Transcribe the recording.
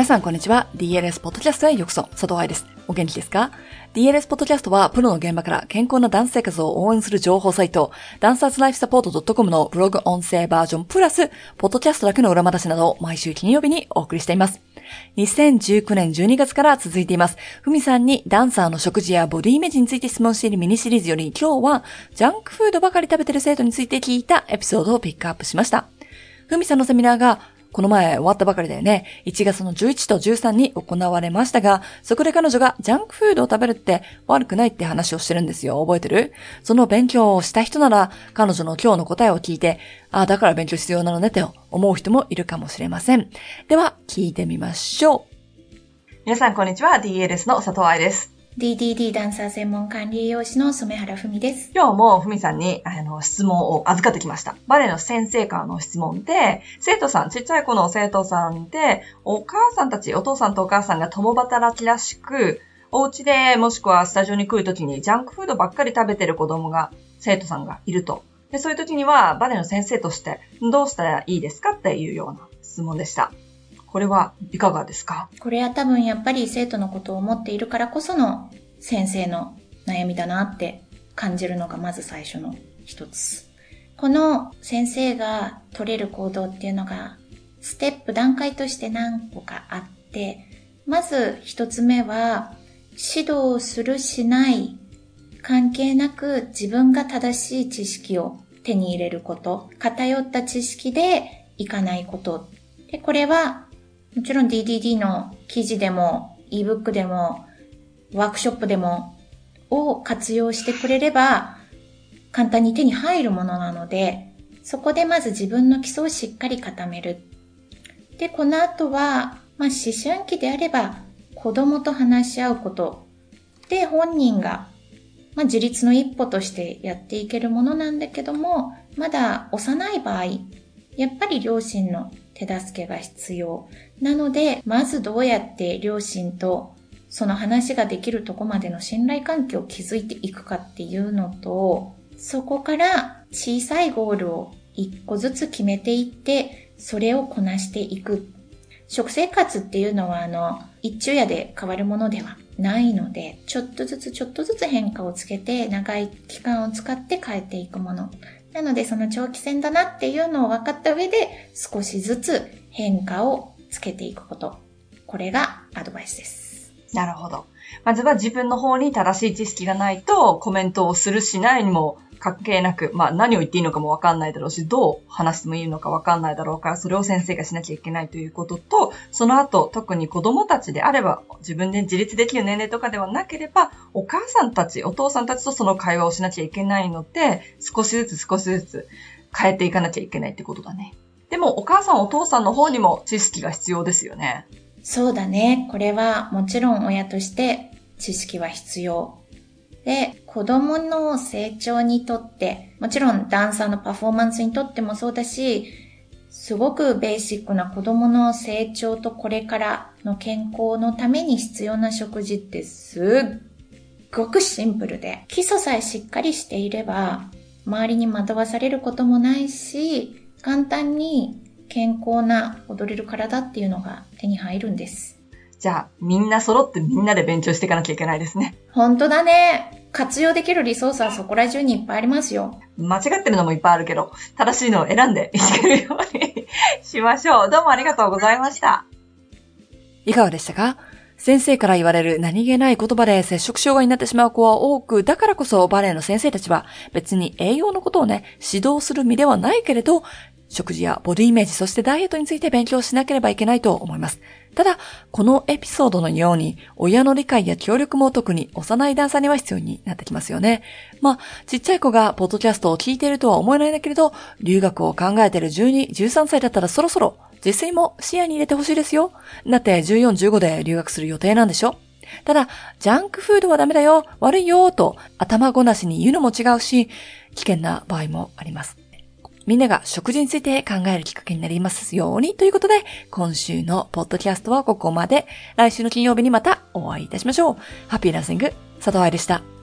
皆さんこんにちは。DLS ポッドキャストへようこそ。佐藤愛です。お元気ですか ?DLS ポッドキャストはプロの現場から健康なダンス生活を応援する情報サイト、ダンサーズライフサポート .com のブログ音声バージョンプラス、ポッドキャストだけの裏話などを毎週金曜日にお送りしています。2019年12月から続いています。ふみさんにダンサーの食事やボディイメージについて質問しているミニシリーズより今日はジャンクフードばかり食べてる生徒について聞いたエピソードをピックアップしました。ふみさんのセミナーがこの前終わったばかりだよね。1月の11と13に行われましたが、そこで彼女がジャンクフードを食べるって悪くないって話をしてるんですよ。覚えてる？その勉強をした人なら、彼女の今日の答えを聞いて、ああ、だから勉強必要なのねって思う人もいるかもしれません。では、聞いてみましょう。皆さん、こんにちは。DLS の佐藤愛です。DDD ダンサー専門管理栄養士の染原文です。今日も文さんにあの質問を預かってきました。バレエの先生からの質問で、生徒さん、ちっちゃい子の生徒さんで、お母さんたち、お父さんとお母さんが共働きらしく、お家でもしくはスタジオに来るときにジャンクフードばっかり食べてる子供が、生徒さんがいると。で、そういう時にはバレエの先生としてどうしたらいいですかっていうような質問でした。これはいかがですか？これは多分やっぱり生徒のことを思っているからこその先生の悩みだなって感じるのがまず最初の一つ。この先生が取れる行動っていうのがステップ段階として何個かあって、まず一つ目は指導するしない関係なく自分が正しい知識を手に入れること、偏った知識でいかないこと。で、これはもちろん DDD の記事でも ebook でもワークショップでもを活用してくれれば簡単に手に入るものなので、そこでまず自分の基礎をしっかり固める。で、この後は、まあ、思春期であれば子供と話し合うこと。で、本人が、まあ、自立の一歩としてやっていけるものなんだけども、まだ幼い場合、やっぱり両親の手助けが必要。なので、まずどうやって両親とその話ができるとこまでの信頼関係を築いていくかっていうのと、そこから小さいゴールを一個ずつ決めていって、それをこなしていく。食生活っていうのはあの、一昼夜で変わるものではないので、ちょっとずつちょっとずつ変化をつけて、長い期間を使って変えていくもの。なのでその長期戦だなっていうのを分かった上で少しずつ変化をつけていくこと。これがアドバイスです。なるほど。まずは自分の方に正しい知識がないとコメントをするしないにも関係なく、まあ何を言っていいのかもわかんないだろうし、どう話してもいいのかわかんないだろうから、それを先生がしなきゃいけないということと、その後、特に子供たちであれば、自分で自立できる年齢とかではなければ、お母さんたち、お父さんたちとその会話をしなきゃいけないので、少しずつ少しずつ変えていかなきゃいけないってことだね。でも、お母さんお父さんの方にも知識が必要ですよね。そうだね。これはもちろん親として知識は必要。で、子供の成長にとって、もちろんダンサーのパフォーマンスにとってもそうだし、すごくベーシックな子供の成長とこれからの健康のために必要な食事ってすっごくシンプルで、基礎さえしっかりしていれば、周りに惑わされることもないし、簡単に健康な踊れる体っていうのが手に入るんです。じゃあ、みんな揃ってみんなで勉強していかなきゃいけないですね。本当だね。活用できるリソースはそこら中にいっぱいありますよ。間違ってるのもいっぱいあるけど、正しいのを選んでいけるようにしましょう。どうもありがとうございました。いかがでしたか？先生から言われる何気ない言葉で接触障害になってしまう子は多く、だからこそバレエの先生たちは別に栄養のことをね、指導する身ではないけれど、食事やボディイメージ、そしてダイエットについて勉強しなければいけないと思います。ただ、このエピソードのように、親の理解や協力も特に幼い段差には必要になってきますよね。まあ、ちっちゃい子がポッドキャストを聞いているとは思えないんだけれど、留学を考えている12、13歳だったらそろそろ実践も視野に入れてほしいですよ。だって14、15で留学する予定なんでしょ？ただ、ジャンクフードはダメだよ、悪いよ、と頭ごなしに言うのも違うし、危険な場合もあります。みんなが食事について考えるきっかけになりますようにということで、今週のポッドキャストはここまで。来週の金曜日にまたお会いいたしましょう。ハッピーランシング、佐藤愛でした。